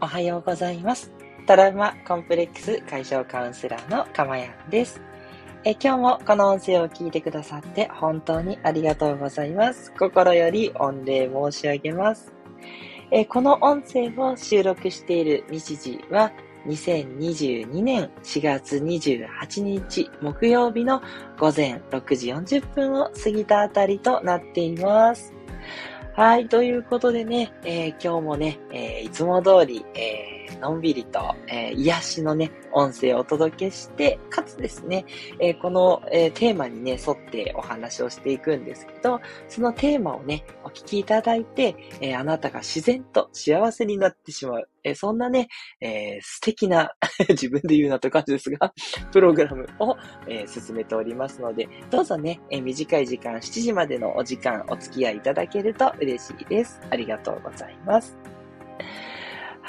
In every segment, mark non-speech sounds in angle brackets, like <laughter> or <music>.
おはようございます。トラウマコンプレックス解消カウンセラーのかまやんです。え今日もこの音声を聞いてくださって本当にありがとうございます。心より御礼申し上げます。えこの音声を収録している日時は2022年4月28日木曜日の午前6時40分を過ぎたあたりとなっています。はい、ということでね、えー、今日もね、えー、いつも通り、えーのんびりと、えー、癒しのね、音声をお届けして、かつですね、えー、この、えー、テーマにね、沿ってお話をしていくんですけど、そのテーマをね、お聞きいただいて、えあなたが自然と幸せになってしまう、えそんなね、え素敵な <laughs> 自分で言うなという感じですが、<laughs> プログラムを、え進めておりますので、どうぞね、え短い時間、7時までのお時間お付き合いいただけると嬉しいです。ありがとうございます。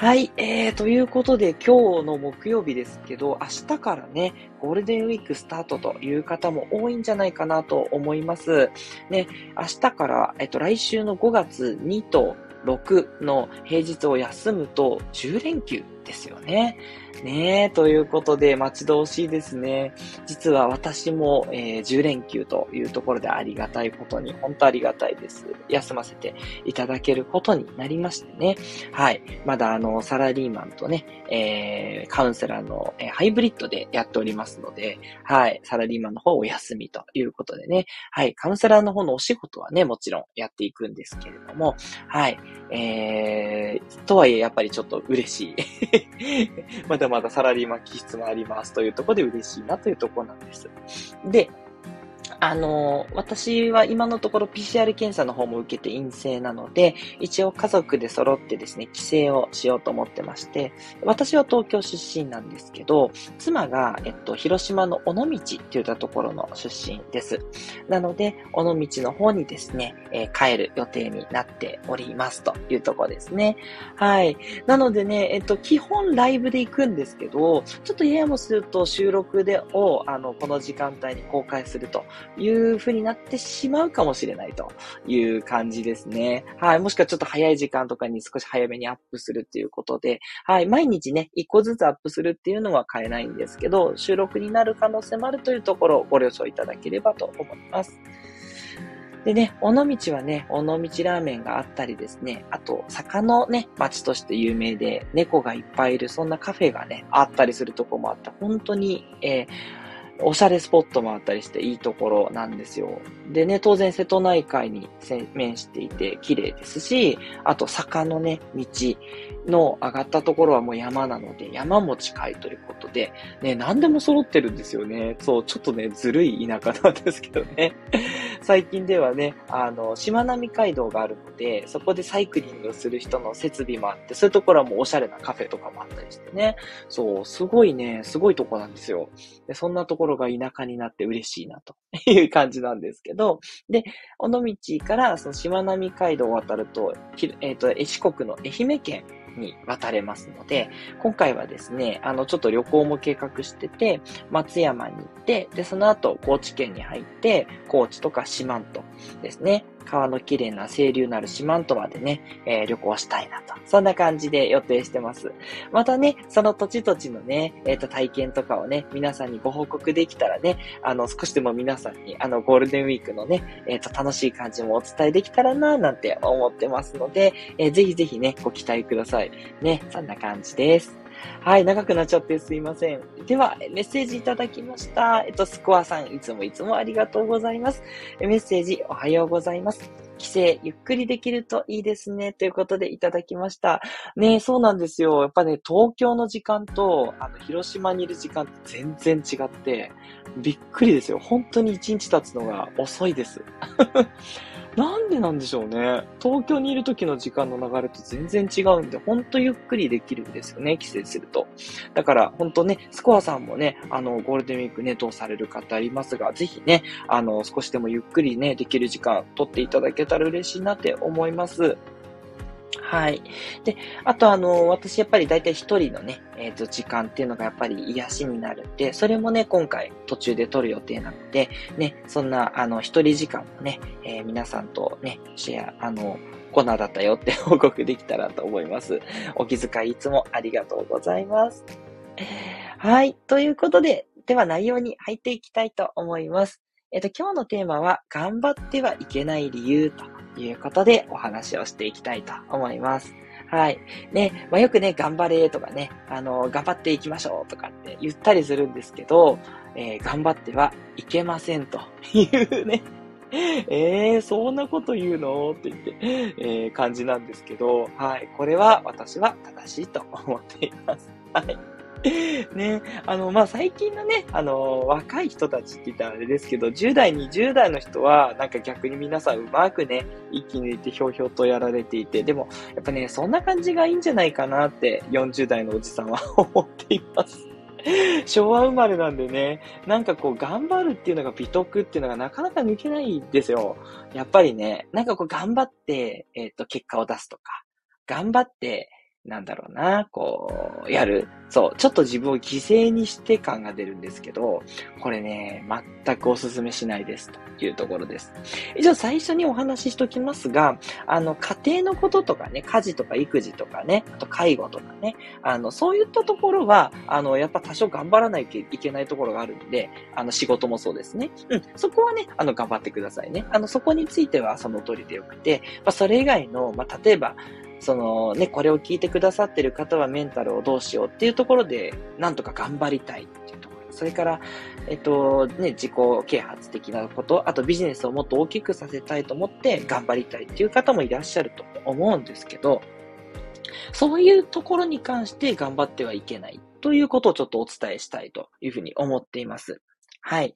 はい、えー、ということで今日の木曜日ですけど、明日からね、ゴールデンウィークスタートという方も多いんじゃないかなと思います。ね、明日から、えっと、来週の5月2と6の平日を休むと10連休ですよね。ねえ、ということで、待ち遠しいですね。実は私も、えー、10連休というところでありがたいことに、本当ありがたいです。休ませていただけることになりましてね。はい。まだあの、サラリーマンとね、えー、カウンセラーの、えー、ハイブリッドでやっておりますので、はい。サラリーマンの方お休みということでね。はい。カウンセラーの方のお仕事はね、もちろんやっていくんですけれども、はい。えー、とはいえやっぱりちょっと嬉しい。まだまだサラリーマン気質もありますというところで嬉しいなというところなんです。で、あの、私は今のところ PCR 検査の方も受けて陰性なので、一応家族で揃ってですね、帰省をしようと思ってまして、私は東京出身なんですけど、妻が、えっと、広島の尾道っていったところの出身です。なので、尾道の方にですね、えー、帰る予定になっておりますというところですね。はい。なのでね、えっと、基本ライブで行くんですけど、ちょっとややもすると収録でを、あの、この時間帯に公開するという風になってしまうかもしれないという感じですね。はい。もしくはちょっと早い時間とかに少し早めにアップするっていうことで、はい。毎日ね、一個ずつアップするっていうのは変えないんですけど、収録になる可能性もあるというところをご了承いただければと思います。でね、尾道はね、尾道ラーメンがあったりですね、あと、坂のね、町として有名で、猫がいっぱいいる、そんなカフェがね、あったりするとこもあった。本当に、えー、おしゃれスポットもあったりしていいところなんですよ。でね、当然瀬戸内海に面していて綺麗ですし、あと坂のね、道の上がったところはもう山なので、山も近いということで、ね、何でも揃ってるんですよね。そう、ちょっとね、ずるい田舎なんですけどね。<laughs> 最近ではね、あの、しまなみ海道があるので、そこでサイクリングする人の設備もあって、そういうところはもうおしゃれなカフェとかもあったりしてね。そう、すごいね、すごいとこなんですよ。でそんなところが田舎になって嬉しいなと <laughs> いう感じなんですけど、で、尾道からそのしまなみ海道を渡ると、えっ、ー、と、四国の愛媛県に渡れますので、今回はですね、あの、ちょっと旅行も計画してて、松山に行って、で、その後、高知県に入って、高知とか四万十ですね、川の綺麗な清流なる四万十までね、えー、旅行したいなと。そんな感じで予定してます。またね、その土地土地のね、えっ、ー、と、体験とかをね、皆さんにご報告できたらね、あの、少しでも皆さんに、あの、ゴールデンウィークのね、えっ、ー、と、楽しい感じもお伝えできたらな、なんて思ってますので、えー、ぜひぜひね、ご期待ください。ね、そんな感じです。はい、長くなっちゃってすいません。では、メッセージいただきました。えっと、スコアさん、いつもいつもありがとうございます。メッセージ、おはようございます。帰省、ゆっくりできるといいですね。ということでいただきました。ねそうなんですよ。やっぱね、東京の時間と、あの、広島にいる時間って全然違って、びっくりですよ。本当に一日経つのが遅いです。なんでなんでしょうね。東京にいる時の時間の流れと全然違うんで、ほんとゆっくりできるんですよね、帰省すると。だから、ほんとね、スコアさんもね、あの、ゴールデンウィークね、どうされる方いますが、ぜひね、あの、少しでもゆっくりね、できる時間取っていただけたら嬉しいなって思います。はい。で、あとあの、私やっぱり大体一人のね、えっ、ー、と、時間っていうのがやっぱり癒しになるんで、それもね、今回途中で撮る予定なので、ね、そんな、あの、一人時間もね、えー、皆さんとね、シェア、あの、コーナーだったよって <laughs> 報告できたらと思います。お気遣いいつもありがとうございます。はい。ということで、では内容に入っていきたいと思います。えっ、ー、と、今日のテーマは、頑張ってはいけない理由ということでお話をしていきたいと思います。はい。ね、まあ、よくね、頑張れとかね、あの、頑張っていきましょうとかって言ったりするんですけど、えー、頑張ってはいけませんというね、<laughs> えー、そんなこと言うのって言って、えー、感じなんですけど、はい。これは私は正しいと思っています。はい。<laughs> ね、あの、まあ、最近のね、あの、若い人たちって言ったらあれですけど、10代、20代の人は、なんか逆に皆さんうまくね、一気抜いてひょうひょうとやられていて、でも、やっぱね、そんな感じがいいんじゃないかなって、40代のおじさんは <laughs> 思っています。昭和生まれなんでね、なんかこう、頑張るっていうのが美徳っていうのがなかなか抜けないんですよ。やっぱりね、なんかこう、頑張って、えっ、と、結果を出すとか、頑張って、なんだろうな、こう、やる。そう、ちょっと自分を犠牲にして感が出るんですけど、これね、全くお勧めしないですというところです。以上、最初にお話ししときますが、あの、家庭のこととかね、家事とか育児とかね、あと介護とかね、あの、そういったところは、あの、やっぱ多少頑張らないといけないところがあるんで、あの、仕事もそうですね。うん、そこはね、あの、頑張ってくださいね。あの、そこについてはその通りでよくて、まあ、それ以外の、まあ、例えば、そのね、これを聞いてくださってる方はメンタルをどうしようっていうところで、なんとか頑張りたいっていうところ。それから、えっと、ね、自己啓発的なこと、あとビジネスをもっと大きくさせたいと思って頑張りたいっていう方もいらっしゃると思うんですけど、そういうところに関して頑張ってはいけないということをちょっとお伝えしたいというふうに思っています。はい。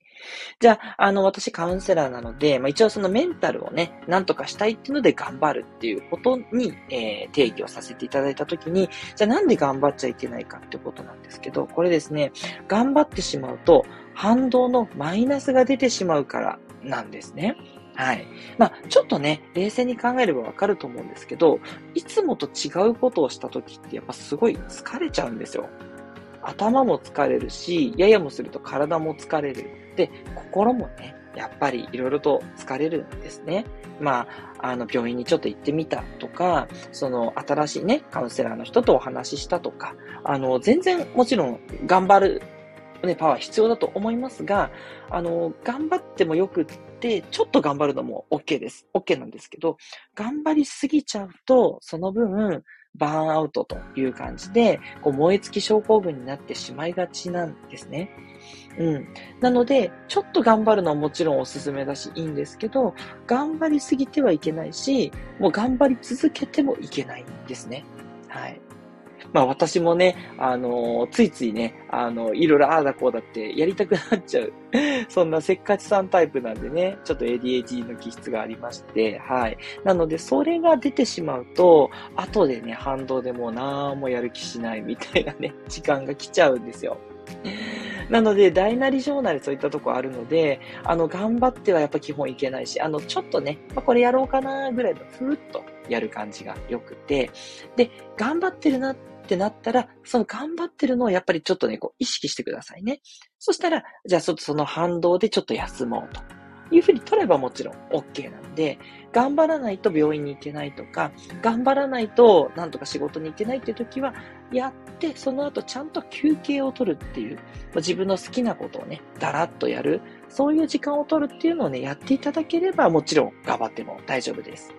じゃあ、あの、私カウンセラーなので、まあ、一応そのメンタルをね、なんとかしたいっていうので頑張るっていうことに、えー、定義をさせていただいたときに、じゃあなんで頑張っちゃいけないかってことなんですけど、これですね、頑張ってしまうと、反動のマイナスが出てしまうからなんですね。はい。まあ、ちょっとね、冷静に考えればわかると思うんですけど、いつもと違うことをしたときってやっぱすごい疲れちゃうんですよ。頭も疲れるし、ややもすると体も疲れる。で、心もね、やっぱりいろいろと疲れるんですね。まあ、あの、病院にちょっと行ってみたとか、その、新しいね、カウンセラーの人とお話ししたとか、あの、全然もちろん頑張る、ね、パワー必要だと思いますが、あの、頑張ってもよくって、ちょっと頑張るのも OK です。OK なんですけど、頑張りすぎちゃうと、その分、バーンアウトという感じで、こう燃え尽き症候群になってしまいがちなんですね。うん。なので、ちょっと頑張るのはもちろんおすすめだし、いいんですけど、頑張りすぎてはいけないし、もう頑張り続けてもいけないんですね。はい。まあ私もね、あのー、ついついね、あのー、いろいろああだこうだってやりたくなっちゃう。<laughs> そんなせっかちさんタイプなんでね、ちょっと ADHD の気質がありまして、はい。なので、それが出てしまうと、後でね、反動でもうなんもやる気しないみたいなね、<laughs> 時間が来ちゃうんですよ。なので、大なり小なりそういったとこあるので、あの、頑張ってはやっぱ基本いけないし、あの、ちょっとね、まあ、これやろうかなぐらいのふーっとやる感じが良くて、で、頑張ってるなってってなったら、その頑張ってるのをやっぱりちょっとね、こう意識してくださいね。そしたら、じゃあちょっとその反動でちょっと休もうと。いうふうに取ればもちろん OK なんで、頑張らないと病院に行けないとか、頑張らないとなんとか仕事に行けないっていう時は、やって、その後ちゃんと休憩を取るっていう、自分の好きなことをね、だらっとやる、そういう時間を取るっていうのをね、やっていただければもちろん頑張っても大丈夫です。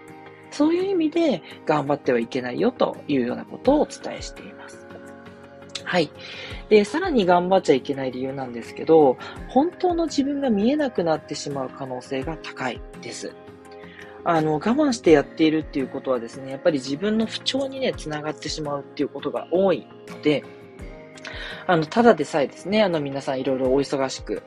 そういう意味で頑張ってはいけないよというようなことをお伝えしています。はい。で、さらに頑張っちゃいけない理由なんですけど、本当の自分が見えなくなってしまう可能性が高いです。あの、我慢してやっているっていうことはですね、やっぱり自分の不調にね、つながってしまうっていうことが多いので、あの、ただでさえですね、あの、皆さんいろいろお忙しく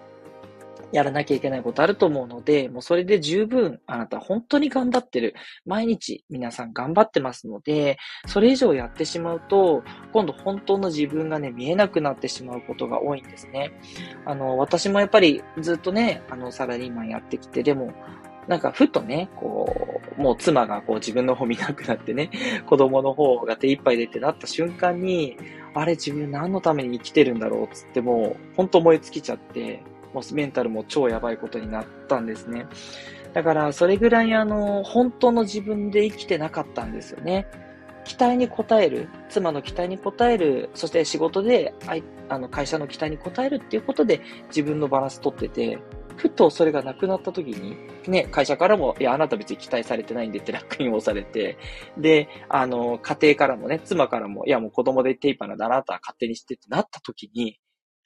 やらなきゃいけないことあると思うので、もうそれで十分あなた本当に頑張ってる。毎日皆さん頑張ってますので、それ以上やってしまうと、今度本当の自分がね、見えなくなってしまうことが多いんですね。あの、私もやっぱりずっとね、あの、サラリーマンやってきて、でも、なんかふとね、こう、もう妻がこう自分の方見なくなってね、子供の方が手一杯でってなった瞬間に、あれ自分何のために生きてるんだろうっつってもう、ほんと燃え尽きちゃって、もうメンタルも超やばいことになったんですね。だから、それぐらいあの、本当の自分で生きてなかったんですよね。期待に応える、妻の期待に応える、そして仕事であの会社の期待に応えるっていうことで自分のバランス取ってて、ふとそれがなくなった時に、ね、会社からも、いや、あなた別に期待されてないんでって楽印を押されて、で、あの、家庭からもね、妻からも、いや、もう子供でテイパーなんだ、あなたは勝手にしてってなった時に、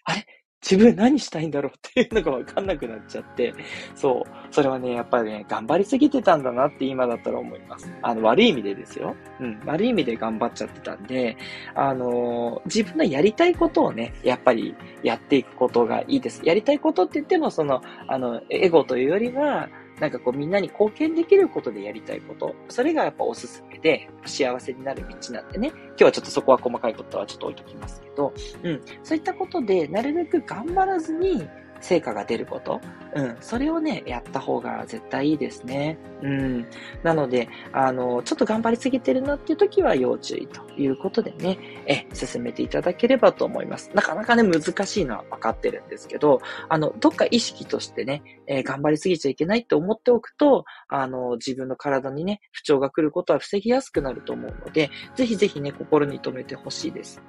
あれ？自分何したいんだろうっていうのがわかんなくなっちゃって、そう。それはね、やっぱりね、頑張りすぎてたんだなって今だったら思います。あの、悪い意味でですよ。うん。悪い意味で頑張っちゃってたんで、あのー、自分のやりたいことをね、やっぱりやっていくことがいいです。やりたいことって言っても、その、あの、エゴというよりは、なんかこうみんなに貢献できることでやりたいこと。それがやっぱおすすめで、幸せになる道なんでね。今日はちょっとそこは細かいことはちょっと置いときますけど、うん。そういったことで、なるべく頑張らずに、成果が出ること。うん。それをね、やった方が絶対いいですね。うん。なので、あの、ちょっと頑張りすぎてるなっていう時は要注意ということでね、え、進めていただければと思います。なかなかね、難しいのは分かってるんですけど、あの、どっか意識としてね、えー、頑張りすぎちゃいけないって思っておくと、あの、自分の体にね、不調が来ることは防ぎやすくなると思うので、ぜひぜひね、心に留めてほしいです。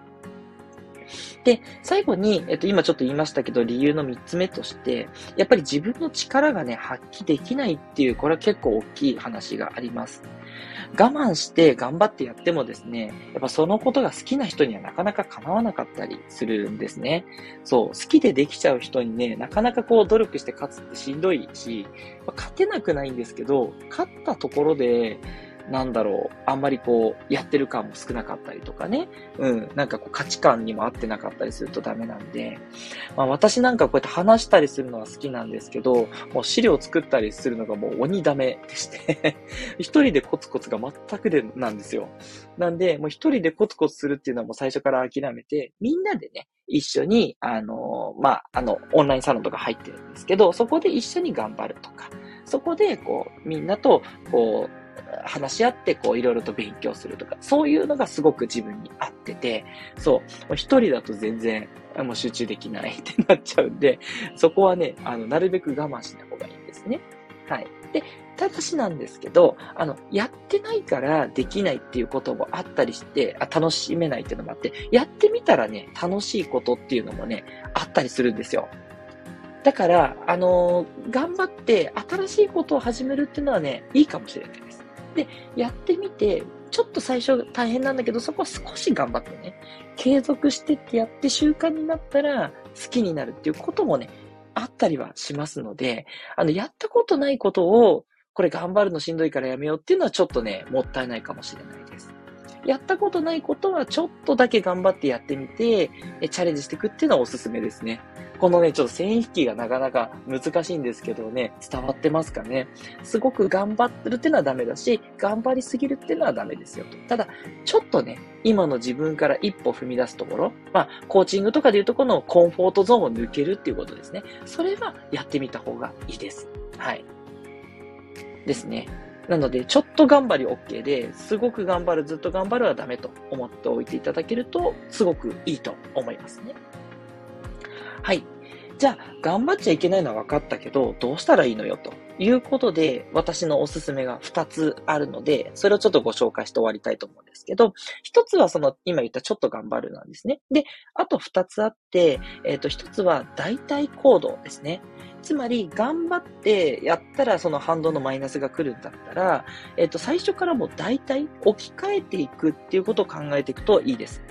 で、最後に、えっと、今ちょっと言いましたけど、理由の3つ目として、やっぱり自分の力がね、発揮できないっていう、これは結構大きい話があります。我慢して頑張ってやってもですね、やっぱそのことが好きな人にはなかなか叶わなかったりするんですね。そう、好きでできちゃう人にね、なかなかこう努力して勝つってしんどいしま、勝てなくないんですけど、勝ったところで、なんだろう、あんまりこう、やってる感も少なかったりとかね。うん、なんかこう価値観にも合ってなかったりするとダメなんで、まあ私なんかこうやって話したりするのは好きなんですけど、もう資料作ったりするのがもう鬼ダメでして <laughs> 一人でコツコツが全くでなんですよ。なんで、もう一人でコツコツするっていうのはもう最初から諦めて、みんなでね、一緒に、あの、まあ、あの、オンラインサロンとか入ってるんですけど、そこで一緒に頑張るとか、そこで、こう、みんなと、こう、話し合って、こう、いろいろと勉強するとか、そういうのがすごく自分に合ってて、そう、一人だと全然、もう集中できないってなっちゃうんで、そこはね、あの、なるべく我慢しない方がいいんですね。はい。で、ただしなんですけど、あの、やってないからできないっていうこともあったりして、あ楽しめないっていうのもあって、やってみたらね、楽しいことっていうのもね、あったりするんですよ。だから、あのー、頑張って新しいことを始めるっていうのはね、いいかもしれないです。で、やってみて、ちょっと最初大変なんだけど、そこは少し頑張ってね、継続してってやって習慣になったら好きになるっていうこともね、あったりはしますので、あの、やったことないことを、これ頑張るのしんどいからやめようっていうのはちょっとね、もったいないかもしれないです。やったことないことはちょっとだけ頑張ってやってみて、チャレンジしていくっていうのはおすすめですね。このね、ちょっと線引きがなかなか難しいんですけどね、伝わってますかね。すごく頑張ってるっていうのはダメだし、頑張りすぎるっていうのはダメですよと。ただ、ちょっとね、今の自分から一歩踏み出すところ、まあ、コーチングとかでいうとこのコンフォートゾーンを抜けるっていうことですね。それはやってみた方がいいです。はい。ですね。なので、ちょっと頑張り OK で、すごく頑張る、ずっと頑張るはダメと思っておいていただけると、すごくいいと思いますね。はい。じゃあ、頑張っちゃいけないのは分かったけど、どうしたらいいのよということで、私のおすすめが2つあるので、それをちょっとご紹介して終わりたいと思うんですけど、1つはその、今言ったちょっと頑張るなんですね。で、あと2つあって、えっ、ー、と、1つは代替行動ですね。つまり、頑張ってやったらその反動のマイナスが来るんだったら、えっ、ー、と、最初からもう大体置き換えていくっていうことを考えていくといいです。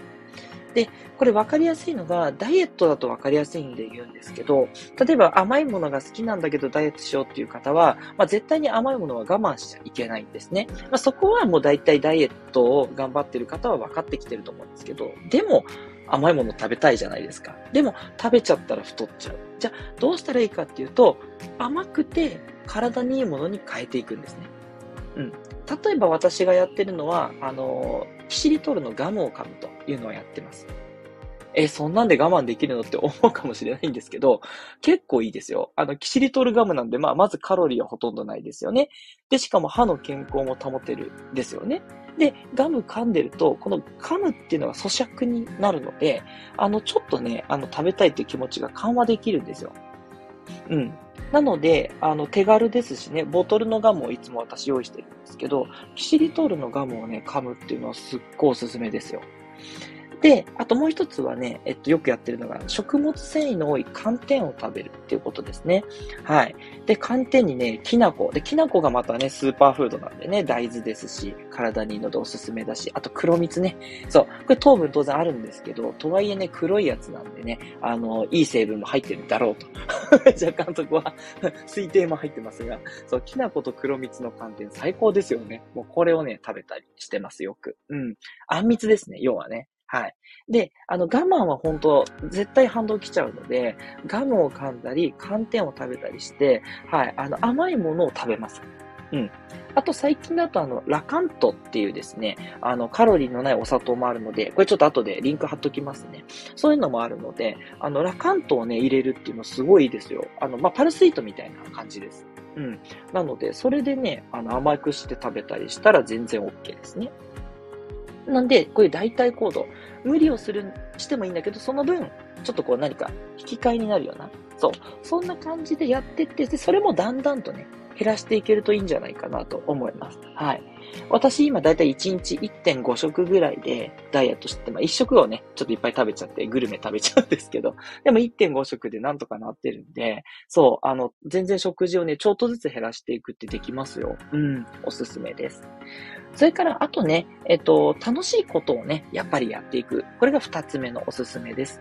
で、これ分かりやすいのが、ダイエットだと分かりやすいんで言うんですけど、例えば甘いものが好きなんだけどダイエットしようっていう方は、まあ、絶対に甘いものは我慢しちゃいけないんですね。まあ、そこはもう大体ダイエットを頑張ってる方は分かってきてると思うんですけど、でも、甘いもの食べたいじゃないですか。でも、食べちゃったら太っちゃう。じゃあ、どうしたらいいかっていうと、甘くて体にいいものに変えていくんですね。うん。例えば私がやってるのは、あの、キシリトールのガムを噛むというのをやってます。え、そんなんで我慢できるのって思うかもしれないんですけど、結構いいですよ。あの、キシリトールガムなんで、まあ、まずカロリーはほとんどないですよね。で、しかも歯の健康も保てるですよね。で、ガム噛んでると、この噛むっていうのが咀嚼になるので、あの、ちょっとね、あの、食べたいっていう気持ちが緩和できるんですよ。うん。なので、あの、手軽ですしね、ボトルのガムをいつも私用意してるんですけど、キシリトールのガムをね、噛むっていうのはすっごいおすすめですよ。で、あともう一つはね、えっと、よくやってるのが、食物繊維の多い寒天を食べるっていうことですね。はい。で、寒天にね、きな粉。で、きな粉がまたね、スーパーフードなんでね、大豆ですし、体にいいのでおすすめだし、あと黒蜜ね。そう。これ糖分当然あるんですけど、とはいえね、黒いやつなんでね、あの、いい成分も入ってるだろうと。<laughs> じゃあ監督は推定も入ってますが、そう、きな粉と黒蜜の寒天最高ですよね。もうこれをね、食べたりしてます、よく。うん。あんみつですね、要はね。はい。で、あの、我慢は本当、絶対反動来ちゃうので、ガムを噛んだり、寒天を食べたりして、はい、あの、甘いものを食べます。うん。あと最近だとあの、ラカントっていうですね、あの、カロリーのないお砂糖もあるので、これちょっと後でリンク貼っときますね。そういうのもあるので、あの、ラカントをね、入れるっていうのすごいいいですよ。あの、まあ、パルスイートみたいな感じです。うん。なので、それでね、あの、甘くして食べたりしたら全然 OK ですね。なんで、こういう代替行動、無理をする、してもいいんだけど、その分、ちょっとこう何か引き換えになるような、そう、そんな感じでやってって、で、それもだんだんとね、減らしていけるといいんじゃないかなと思います。はい。私今だいたい1日1.5食ぐらいでダイエットして、まあ1食をね、ちょっといっぱい食べちゃってグルメ食べちゃうんですけど、でも1.5食でなんとかなってるんで、そう、あの、全然食事をね、ちょっとずつ減らしていくってできますよ。うん、おすすめです。それから、あとね、えっと、楽しいことをね、やっぱりやっていく。これが二つ目のおすすめです。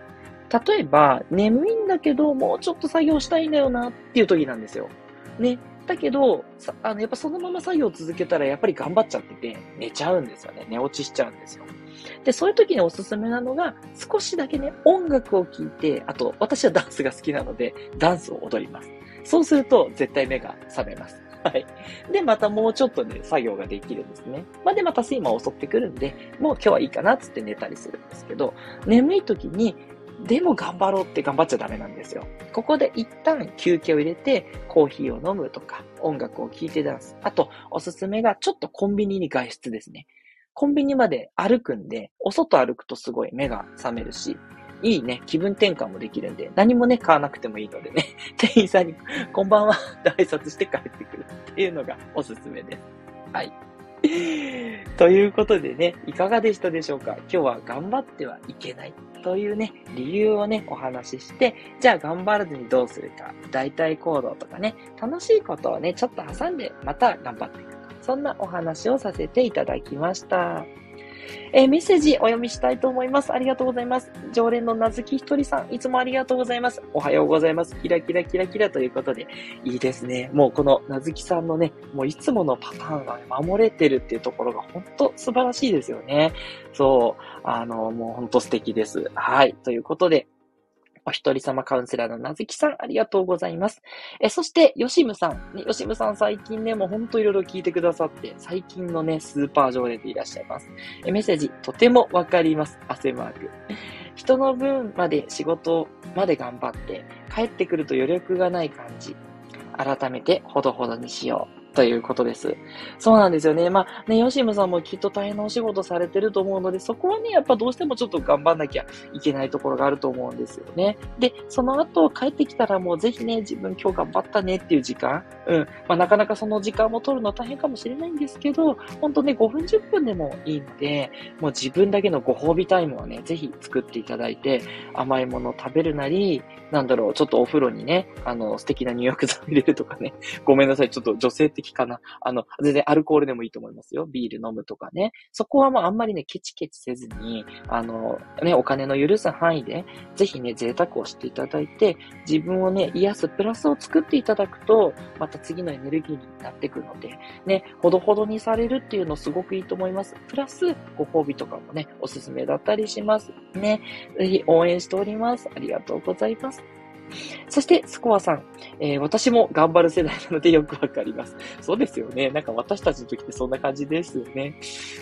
例えば、眠いんだけど、もうちょっと作業したいんだよなっていう時なんですよ。ね。だけど、あの、やっぱそのまま作業を続けたら、やっぱり頑張っちゃってて、寝ちゃうんですよね。寝落ちしちゃうんですよ。で、そういう時におすすめなのが、少しだけね、音楽を聴いて、あと、私はダンスが好きなので、ダンスを踊ります。そうすると、絶対目が覚めます。はい。で、またもうちょっとね、作業ができるんですね。まあ、で、また睡魔を襲ってくるんで、もう今日はいいかなっつって寝たりするんですけど、眠い時に、でも頑張ろうって頑張っちゃダメなんですよ。ここで一旦休憩を入れて、コーヒーを飲むとか、音楽を聴いてダンス。あと、おすすめがちょっとコンビニに外出ですね。コンビニまで歩くんで、お外歩くとすごい目が覚めるし、いいね、気分転換もできるんで、何もね、買わなくてもいいのでね、<laughs> 店員さんに、こんばんは、って挨拶して帰ってくるっていうのがおすすめです。はい。<laughs> ということでね、いかがでしたでしょうか？今日は頑張ってはいけないというね、理由をね、お話しして、じゃあ頑張らずにどうするか、代替行動とかね、楽しいことをね、ちょっと挟んで、また頑張っていく。そんなお話をさせていただきました。えー、メッセージお読みしたいと思います。ありがとうございます。常連のなずきひとりさん、いつもありがとうございます。おはようございます。キラキラキラキラということで、いいですね。もうこのなずきさんのね、もういつものパターンが、守れてるっていうところが本当素晴らしいですよね。そう。あの、もう本当素敵です。はい。ということで、お一人様カウンセラーのなずきさん、ありがとうございます。え、そして、よしむさん。ね、よしむさん最近ね、もうほんといろいろ聞いてくださって、最近のね、スーパー常連でいらっしゃいます。え、メッセージ、とてもわかります。汗マーク。人の分まで仕事まで頑張って、帰ってくると余力がない感じ。改めて、ほどほどにしよう。ということです。そうなんですよね。まあね、ヨシムさんもきっと大変なお仕事されてると思うので、そこはね、やっぱどうしてもちょっと頑張んなきゃいけないところがあると思うんですよね。で、その後帰ってきたらもうぜひね、自分今日頑張ったねっていう時間、うん。まあなかなかその時間も取るのは大変かもしれないんですけど、ほんとね、5分10分でもいいので、もう自分だけのご褒美タイムをね、ぜひ作っていただいて、甘いものを食べるなり、なんだろう、ちょっとお風呂にね、あの、素敵な入浴剤入れるとかね。ごめんなさい、ちょっと女性的かな。あの、全然アルコールでもいいと思いますよ。ビール飲むとかね。そこはまああんまりね、ケチケチせずに、あの、ね、お金の許す範囲で、ぜひね、贅沢をしていただいて、自分をね、癒すプラスを作っていただくと、また次のエネルギーになってくるので、ね、ほどほどにされるっていうのすごくいいと思います。プラス、ご褒美とかもね、おすすめだったりします。ね。ぜひ応援しております。ありがとうございます。そして、スコアさん、えー、私も頑張る世代なのでよくわかります。そうですよね。なんか私たちの時ってそんな感じですよね。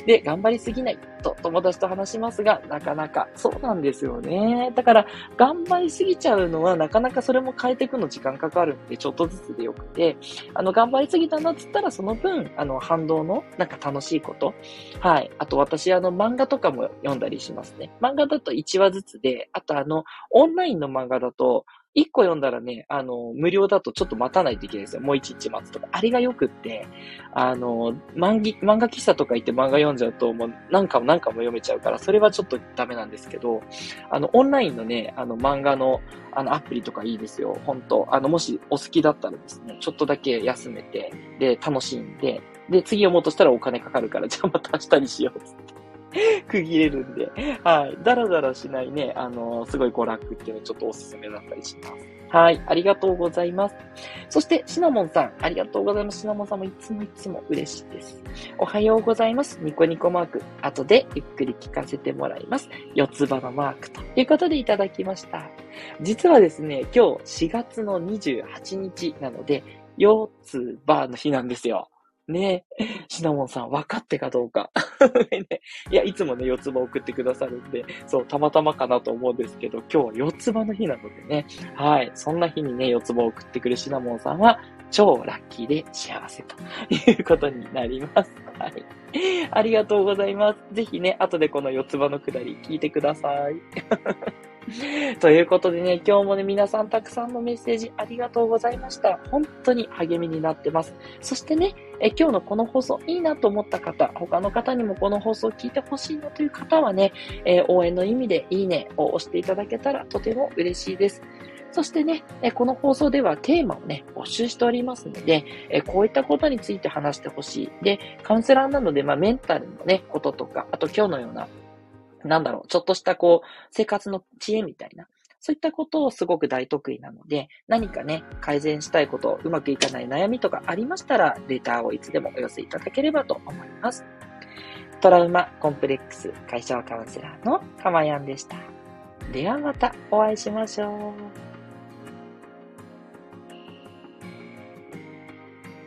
で、頑張りすぎないと友達と話しますが、なかなかそうなんですよね。だから、頑張りすぎちゃうのはなかなかそれも変えていくの時間かかるんで、ちょっとずつでよくて、あの、頑張りすぎたなっつったらその分、あの、反動のなんか楽しいこと。はい。あと私、あの、漫画とかも読んだりしますね。漫画だと1話ずつで、あとあの、オンラインの漫画だと、一個読んだらね、あの、無料だとちょっと待たないといけないですよ。もう一日待つとか。あれがよくって、あの、漫画、漫画喫茶とか行って漫画読んじゃうと、もう何回も何回も読めちゃうから、それはちょっとダメなんですけど、あの、オンラインのね、あの、漫画の、あの、アプリとかいいですよ。本当あの、もしお好きだったらですね、ちょっとだけ休めて、で、楽しんで、で、次読もうとしたらお金かかるから、じゃあまた明日にしよう、つっ。<laughs> 区切れるんで、はい。だらだらしないね、あのー、すごい娯楽っていうのちょっとおすすめだったりします。はい。ありがとうございます。そして、シナモンさん、ありがとうございます。シナモンさんもいつもいつも嬉しいです。おはようございます。ニコニコマーク。後でゆっくり聞かせてもらいます。四つ葉のマークということでいただきました。実はですね、今日4月の28日なので、四つ葉の日なんですよ。ねえ、シナモンさん、分かってかどうか。ね、いや、いつもね、四つ葉送ってくださるんで、そう、たまたまかなと思うんですけど、今日は四つ葉の日なのでね、はい、そんな日にね、四つ葉を送ってくるシナモンさんは、超ラッキーで幸せということになります。はい。ありがとうございます。ぜひね、後でこの四つ葉のくだり聞いてください。<laughs> ということでね、今日もね、皆さんたくさんのメッセージありがとうございました。本当に励みになってます。そしてね、え今日のこの放送いいなと思った方、他の方にもこの放送を聞いてほしいなという方はね、え応援の意味でいいねを押していただけたらとても嬉しいです。そしてね、この放送ではテーマをね、募集しておりますので、こういったことについて話してほしい。で、カウンセラーなので、まあ、メンタルのね、こととか、あと今日のようななんだろう、ちょっとしたこう、生活の知恵みたいな、そういったことをすごく大得意なので、何かね、改善したいこと、うまくいかない悩みとかありましたら、レターをいつでもお寄せいただければと思います。トラウマコンプレックス解消カウンセラーのかまやんでした。ではまたお会いしましょう。